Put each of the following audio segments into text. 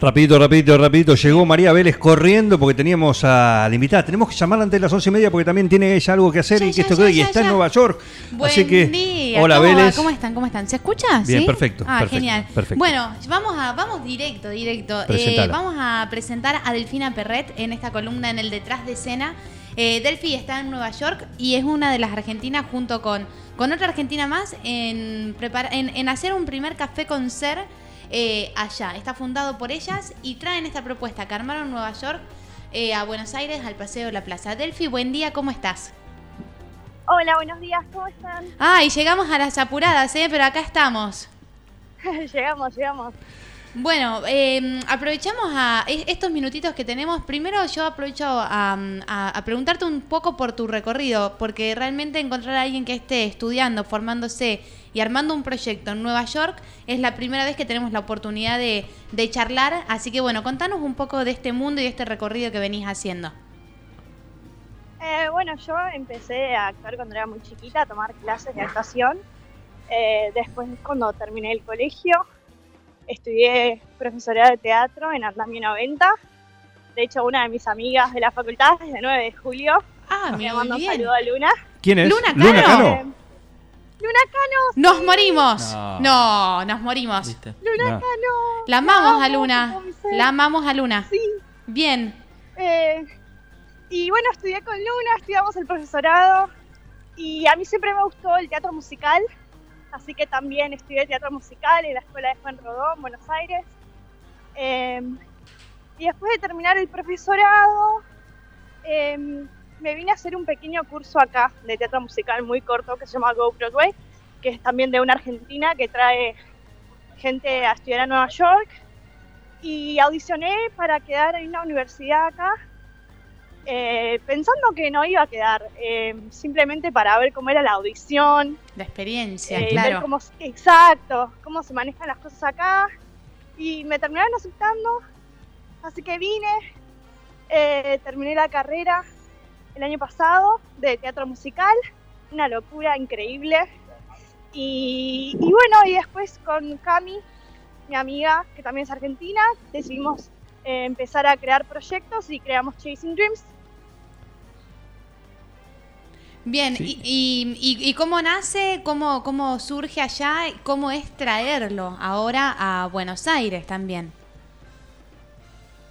Rapidito, rapidito, rapidito. Llegó María Vélez corriendo porque teníamos a la invitada. Tenemos que llamarla antes de las once y media porque también tiene ella algo que hacer Ya, y que ya, esto ya, quede- y está en. Nueva York. Buen Así que, día. hola ¿Cómo va? Vélez. ¿Cómo están? ¿Cómo están? ¿Se escucha? Bien, ¿Sí? perfecto, Ah, perfecto, genial. perfecto. Bueno, vamos a vamos directo, directo. Eh, vamos a presentar a Delfina Perret en esta columna en el detrás de escena. Eh, Delphi está en Nueva York y es una de las argentinas junto con, con otra argentina más en, prepara- en, en hacer un primer café con ser eh, allá. Está fundado por ellas y traen esta propuesta que armaron Nueva York eh, a Buenos Aires, al Paseo de la Plaza. Delphi, buen día, ¿cómo estás? Hola, buenos días, ¿cómo están? Ah, y llegamos a las apuradas, ¿eh? Pero acá estamos. llegamos, llegamos. Bueno, eh, aprovechamos a es- estos minutitos que tenemos. Primero yo aprovecho a, a- a preguntarte un poco por tu recorrido, porque realmente encontrar a alguien que esté estudiando, formándose y armando un proyecto en Nueva York es la primera vez que tenemos la oportunidad de, de charlar. Así que bueno, contanos un poco de este mundo y de este recorrido que venís haciendo. Eh, bueno, yo empecé a actuar cuando era muy chiquita, a tomar clases de actuación. Eh, después, cuando terminé el colegio, estudié profesorado de teatro en Andamio 90. De hecho, una de mis amigas de la facultad es de 9 de julio. Ah, Le muy mando un saludo a Luna. ¿Quién es? Luna. Eh, Luna Cano, ¡Nos morimos! No. No, nos morimos. ¿Viste? Luna No. Cano. La amamos La a Luna. La amamos a Luna. Sí. Bien. Eh, y bueno, estudié con Luna, estudiamos el profesorado y a mí siempre me gustó el teatro musical, así que también estudié teatro musical en la escuela de Juan Rodón, Buenos Aires. Eh, y después de terminar el profesorado, eh, me vine a hacer un pequeño curso acá de teatro musical muy corto que se llama Go Broadway, que es también de una argentina que trae gente a estudiar a Nueva York. Y audicioné para quedar en una universidad acá, eh, pensando que no iba a quedar, eh, simplemente para ver cómo era la audición, La experiencia, eh, ver claro. cómo, exacto, cómo se manejan las cosas acá, y me terminaron aceptando, así que vine, eh, terminé la carrera el año pasado de teatro musical, una locura increíble, y, y bueno, y después con Cami, mi amiga, que también es argentina, decidimos eh, empezar a crear proyectos y creamos Chasing Dreams. Bien, Sí. y, y- y- y cómo nace, cómo, cómo surge allá, cómo es traerlo ahora a Buenos Aires también?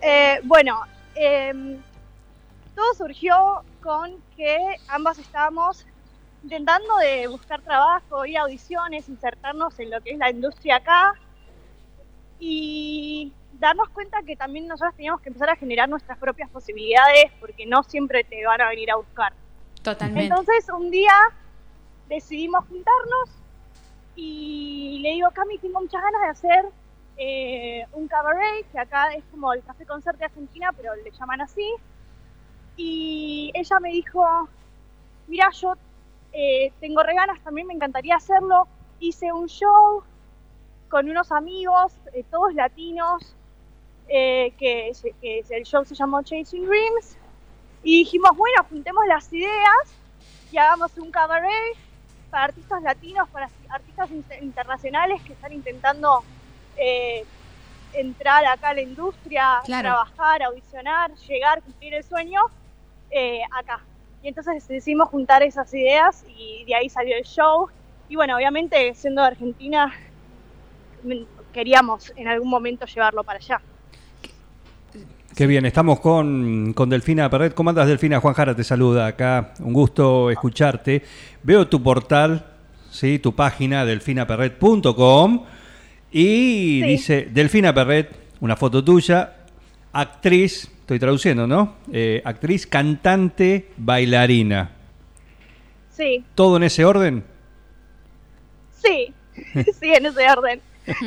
Eh, bueno, em, todo surgió con que ambas estábamos intentando de buscar trabajo, ir a audiciones, insertarnos en lo que es la industria acá y darnos cuenta que también nosotros teníamos que empezar a generar nuestras propias posibilidades porque no siempre te van a venir a buscar. Totalmente. Entonces un día decidimos juntarnos y le digo, Cami, tengo muchas ganas de hacer eh, un cabaret, que acá es como el café concert de Argentina, pero le llaman así. Y ella me dijo, mira, yo eh, tengo re ganas, también me encantaría hacerlo. Hice un show con unos amigos, eh, todos latinos, eh, que, el show se llamó Chasing Dreams. Y dijimos, bueno, juntemos las ideas y hagamos un cabaret para artistas latinos, para artistas inter- internacionales que están intentando entrar acá a la industria, Claro. trabajar, audicionar, llegar, cumplir el sueño eh, acá. Y entonces decidimos juntar esas ideas y de ahí salió el show. Y bueno, obviamente siendo de Argentina, queríamos en algún momento llevarlo para allá. Qué bien, estamos con, con Delfina Perret. ¿Cómo andas, Delfina? Juan Jara te saluda acá. Un gusto escucharte. Veo tu portal, ¿sí? tu página, delfinaperret.com. Y Sí. dice, Delfina Perret, una foto tuya, actriz, estoy traduciendo, ¿no? Eh, actriz, cantante, bailarina. Sí, ¿Todo en ese orden? sí, sí, en ese orden.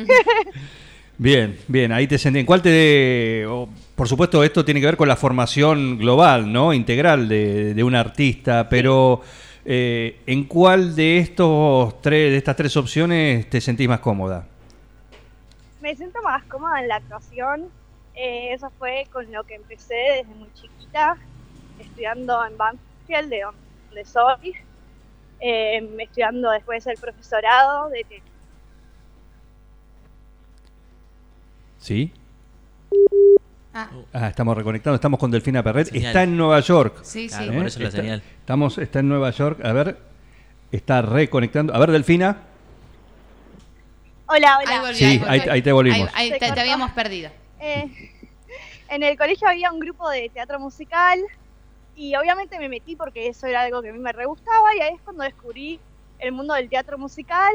Bien, bien, ahí te sentí. ¿En cuál te.? o, por supuesto, esto tiene que ver con la formación global, ¿no? Integral de, de un artista, pero eh, ¿en cuál de estos tres, de estas tres opciones te sentís más cómoda? me siento más cómoda en la actuación. Eh, eso fue con lo que empecé desde muy chiquita, estudiando en Banfield, de donde soy. Eh, estudiando después el profesorado de ¿Sí? Ah, Ah, estamos reconectando, estamos con Delfina Perret. Señal. Está en Nueva York. sí, Claro, sí. por eso la Está- señal. Estamos, está en Nueva York. A ver, está reconectando. A ver, Delfina. Hola, hola. Ahí Sí, ahí volvió. ahí- ahí te volvimos. Ahí, ahí Se te, te habíamos perdido. Eh, en el colegio había un grupo de teatro musical y obviamente me metí porque eso era algo que a mí me re gustaba y ahí es cuando descubrí el mundo del teatro musical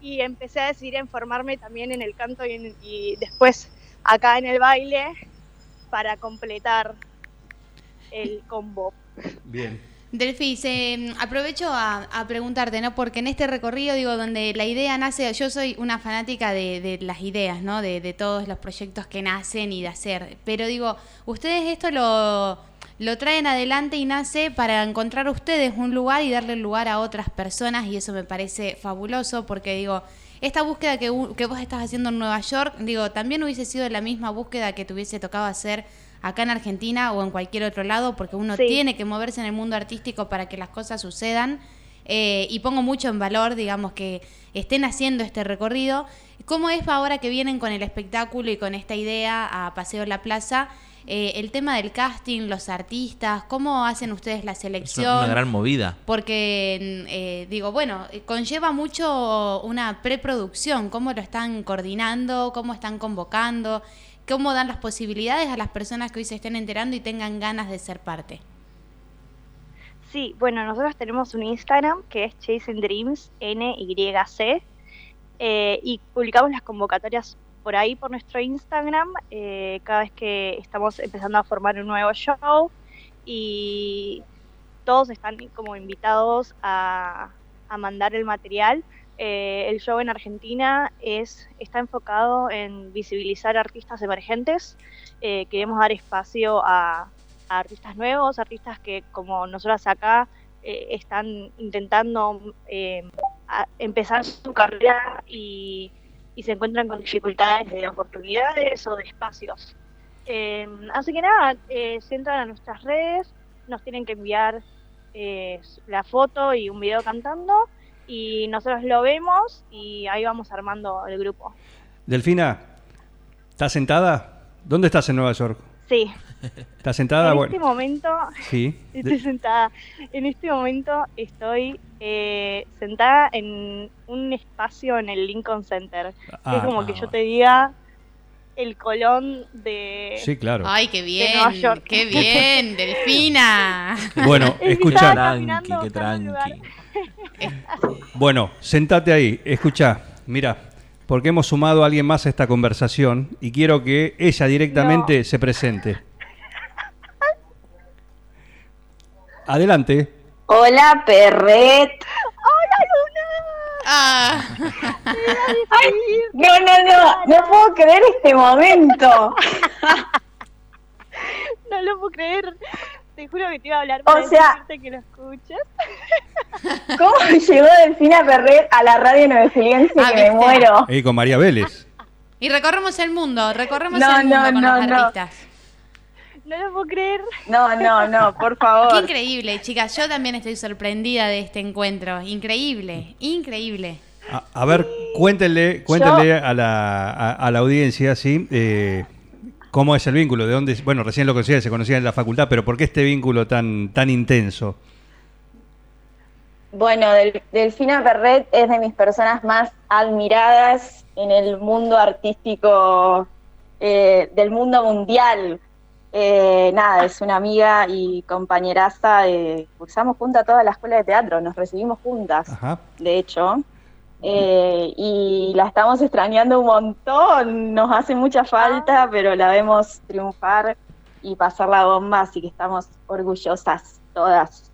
y empecé a decidir en formarme también en el canto y, y después acá en el baile para completar el combo. Bien. Delfi, se, aprovecho a, a preguntarte, ¿no? Porque en este recorrido, digo, donde la idea nace, yo soy una fanática de, de las ideas, ¿no? De, de todos los proyectos que nacen y de hacer. Pero digo, ustedes esto lo, traen adelante y nace para encontrar ustedes un lugar y darle lugar a otras personas y eso me parece fabuloso porque digo, esta búsqueda que, que vos estás haciendo en Nueva York, digo, también hubiese sido la misma búsqueda que te hubiese tocado hacer acá en Argentina o en cualquier otro lado, porque uno Sí. tiene que moverse en el mundo artístico para que las cosas sucedan. eh, y pongo mucho en valor, digamos, que estén haciendo este recorrido. ¿Cómo es ahora que vienen con el espectáculo y con esta idea a Paseo La Plaza? eh, el tema del casting, los artistas, ¿cómo hacen ustedes la Es selección? una, una gran movida. Porque, eh, digo, bueno, eh, conlleva mucho una preproducción, cómo lo están coordinando, cómo están convocando, cómo dan las posibilidades a las personas que hoy se estén enterando y tengan ganas de ser parte. Sí, bueno, nosotros tenemos un Instagram que es Chasing Dreams NYC eh, y publicamos las convocatorias por ahí por nuestro Instagram eh, cada vez que estamos empezando a formar un nuevo show y todos están como invitados a, a mandar el material. Eh, el show en Argentina es, está enfocado en visibilizar artistas emergentes. Eh, queremos dar espacio a, artistas nuevos, artistas que como nosotras acá eh, están intentando eh, empezar su carrera y, y se encuentran con dificultades de oportunidades o de espacios. Eh, así que nada, eh, se entran a nuestras redes, nos tienen que enviar la foto y un video cantando y nosotros lo vemos y ahí vamos armando el grupo. Delfina, ¿estás sentada? ¿Dónde estás en Nueva York? Sí, ¿Estás sentada? en Bueno, este momento sí. Estoy De- sentada. En este momento estoy eh, sentada en un espacio en el Lincoln Center. Ah, es como ah, que yo bueno. te diga el colón de... Sí, claro. Ay, qué bien, Nueva York. qué bien, Delfina. Bueno, escucha. Tranqui, qué tranqui. Bueno, sentate ahí, escucha, mira, porque hemos sumado a alguien más a esta conversación y quiero que ella directamente se presente. Adelante. Hola, Perret. Ah, No, no, no, no puedo creer este momento. No lo puedo creer. Te juro que te iba a hablar para O sea- que lo escuchas. ¿Cómo llegó Delfina Perret a la radio nuevefilense Ah, que me muero? Y con María Vélez. y recorremos el mundo, recorremos No, el mundo no, con no, los artistas. No lo puedo creer. No, no, no, por Qué favor. increíble, chicas. Yo también estoy sorprendida de este encuentro. Increíble, increíble. A, a ver, cuéntenle, cuéntenle a, la, a, a la audiencia, ¿sí? Eh, ¿Cómo es el vínculo? ¿De dónde? Bueno, recién lo conocían, se conocían en la facultad, pero ¿por qué este vínculo tan, tan intenso? Bueno, Del- Delfina Perret es de mis personas más admiradas en el mundo artístico eh, del mundo mundial. Eh, nada, es una amiga y compañeraza. eh, cursamos juntas toda la escuela de teatro, nos recibimos juntas. Ajá. de hecho. Eh, y la estamos extrañando un montón, nos hace mucha falta, pero la vemos triunfar y pasar la bomba, así que estamos orgullosas todas.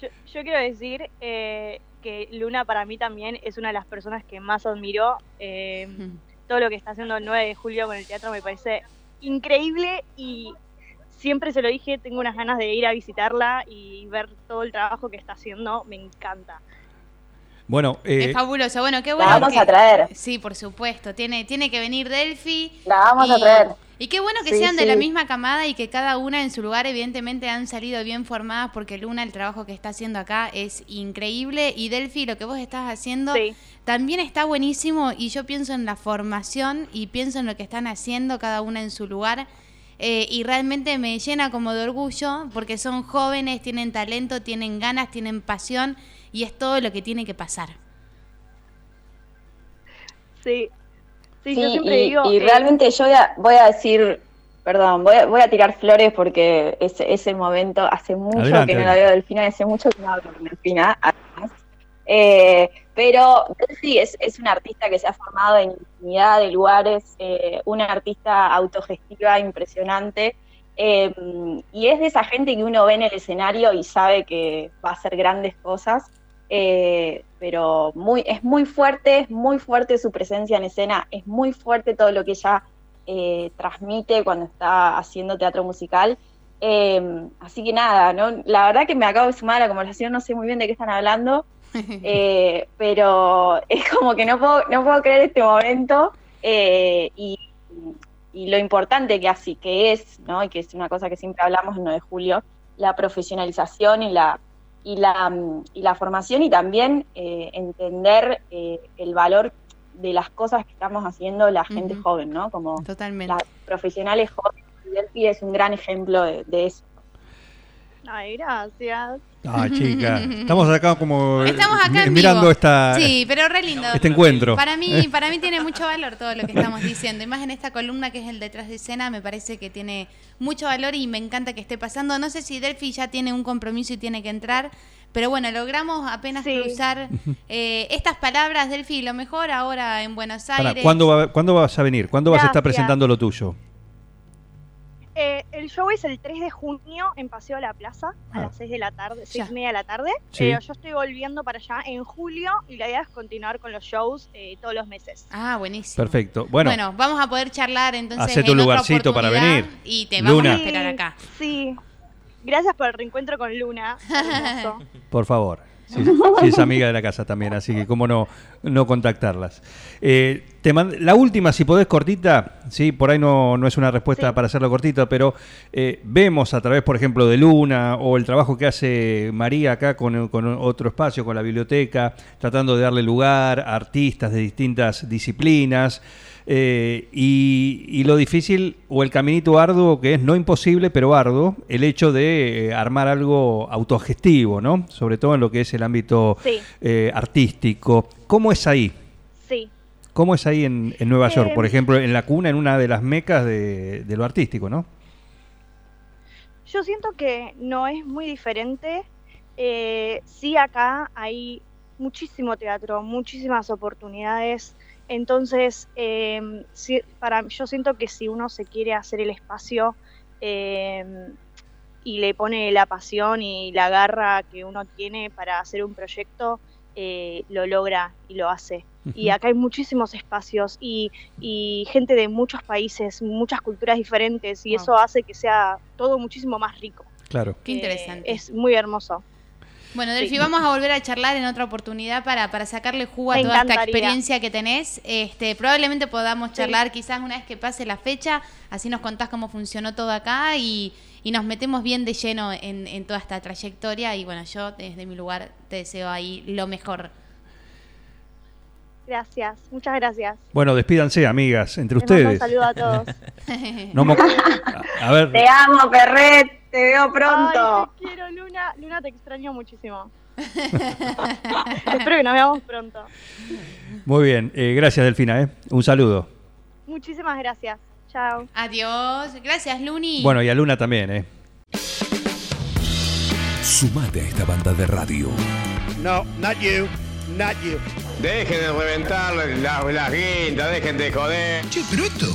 Yo, yo quiero decir eh, que Luna para mí también es una de las personas que más admiro. Eh, todo lo que está haciendo el 9 de julio con el teatro me parece increíble y siempre se lo dije, tengo unas ganas de ir a visitarla y ver todo el trabajo que está haciendo, me encanta. Bueno, eh, Es fabuloso. Bueno, qué La bueno. vamos que- a traer. Sí, por supuesto. Tiene, tiene que venir Delphi. La vamos a traer. Y qué bueno que Sí, sean de la misma camada y que cada una en su lugar evidentemente han salido bien formadas porque Luna el trabajo que está haciendo acá es increíble y Delphi lo que vos estás haciendo Sí. también está buenísimo y yo pienso en la formación y pienso en lo que están haciendo cada una en su lugar eh, y realmente me llena como de orgullo porque son jóvenes, tienen talento, tienen ganas, tienen pasión y es todo lo que tiene que pasar. Sí. Sí, Sí, yo siempre y, digo. y eh, realmente yo voy a, voy a decir, perdón, voy a, voy a tirar flores porque ese, ese momento, hace mucho Adelante, que no la veo Delfina, hace mucho que no hablo con Delfina, además. Eh, pero sí, es, es una artista que se ha formado en infinidad de lugares, eh, una artista autogestiva impresionante. eh, y es de esa gente que uno ve en el escenario y sabe que va a hacer grandes cosas. eh, pero muy, es muy fuerte, es muy fuerte su presencia en escena, es muy fuerte todo lo que ella eh, transmite cuando está haciendo teatro musical. Eh, así que nada, ¿no? la verdad que me acabo de sumar a la conversación, no sé muy bien de qué están hablando, eh, pero es como que no puedo, no puedo creer este momento eh, y, y lo importante que así que es, ¿no? y que es una cosa que siempre hablamos en 9 de julio, la profesionalización y la, y la, y la formación y también eh, entender eh, el valor de las cosas que estamos haciendo la gente joven, ¿no? Como Totalmente. las profesionales jóvenes. y es un gran ejemplo de, de eso. Ay, gracias. ah, chica, estamos acá como Estamos acá mi- en mirando vivo. esta, Sí, pero re lindo. este encuentro. Para mí, para mí tiene mucho valor todo lo que estamos diciendo. Y más en esta columna que es el detrás de escena, me parece que tiene mucho valor y me encanta que esté pasando. No sé si Delphi ya tiene un compromiso y tiene que entrar, pero bueno, logramos apenas Sí. cruzar eh, estas palabras, Delphi, lo mejor ahora en Buenos Aires. ¿cuándo, va- ¿Cuándo vas a venir? ¿Cuándo vas a estar presentando lo tuyo? El show es el 3 de junio en Paseo de la Plaza a Ah. las 6 de la tarde, 6 Ya. y media de la tarde. Sí. Pero yo estoy volviendo para allá en julio y la idea es continuar con los shows eh, todos los meses. Ah, buenísimo. Perfecto. Bueno, Bueno, vamos a poder charlar entonces. Hacé tu en otra lugarcito para venir. Y te vamos Luna. a esperar acá. Sí. Gracias por el reencuentro con Luna. Por favor. Sí, sí, es amiga de la casa también, así que cómo no, no contactarlas. Eh, te mand- la última, si podés, cortita, sí, por ahí no, no es una respuesta Sí. para hacerlo cortita, pero eh, vemos a través, por ejemplo, de Luna o el trabajo que hace María acá con, con otro espacio, con la biblioteca, tratando de darle lugar a artistas de distintas disciplinas. Eh, y, y lo difícil o el caminito arduo, que es no imposible, pero arduo, el hecho de eh, armar algo autogestivo, ¿no? Sobre todo en lo que es el ámbito Sí. eh, artístico. ¿Cómo es ahí? Sí. ¿Cómo es ahí en, en Nueva York? Eh, Por ejemplo, en la cuna, en una de las mecas de, de lo artístico, ¿no? Yo siento que no es muy diferente. Eh, sí, acá hay muchísimo teatro, muchísimas oportunidades. Entonces, eh, sí, para, yo siento que si uno se quiere hacer el espacio eh, y le pone la pasión y la garra que uno tiene para hacer un proyecto, eh, lo logra y lo hace. Y acá hay muchísimos espacios y, y gente de muchos países, muchas culturas diferentes, y Wow. eso hace que sea todo muchísimo más rico. Claro. Qué Eh, interesante. es muy hermoso. Bueno, Delphi, Sí. vamos a volver a charlar en otra oportunidad para, para sacarle jugo a Me toda esta experiencia que tenés. Este, probablemente podamos charlar quizás una vez que pase la fecha, así nos contás cómo funcionó todo acá y, y nos metemos bien de lleno en, en toda esta trayectoria. Y bueno, yo desde mi lugar te deseo ahí lo mejor. Gracias, muchas gracias. Bueno, despídanse, amigas, entre Les mando un ustedes. saludo a todos. No a ver, Te amo, Perret, te veo pronto. Ay, te quiero, Luna. Luna, te extraño muchísimo. Espero que nos veamos pronto. muy bien. Eh, gracias, Delfina. ¿eh? Un saludo. Muchísimas gracias. Chao. Adiós. Gracias, Luni. Bueno, y a Luna también. ¿eh? Sumate a esta banda de radio. No, not you, not you. Dejen de reventar las, las guindas, dejen de joder. Che, pero esto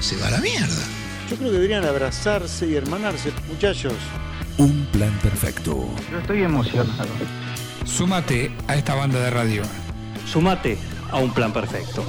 se va a la mierda. Yo creo que deberían abrazarse y hermanarse, muchachos. Un plan perfecto. Yo estoy emocionado. Súmate a esta banda de radio. Sumate a un plan perfecto.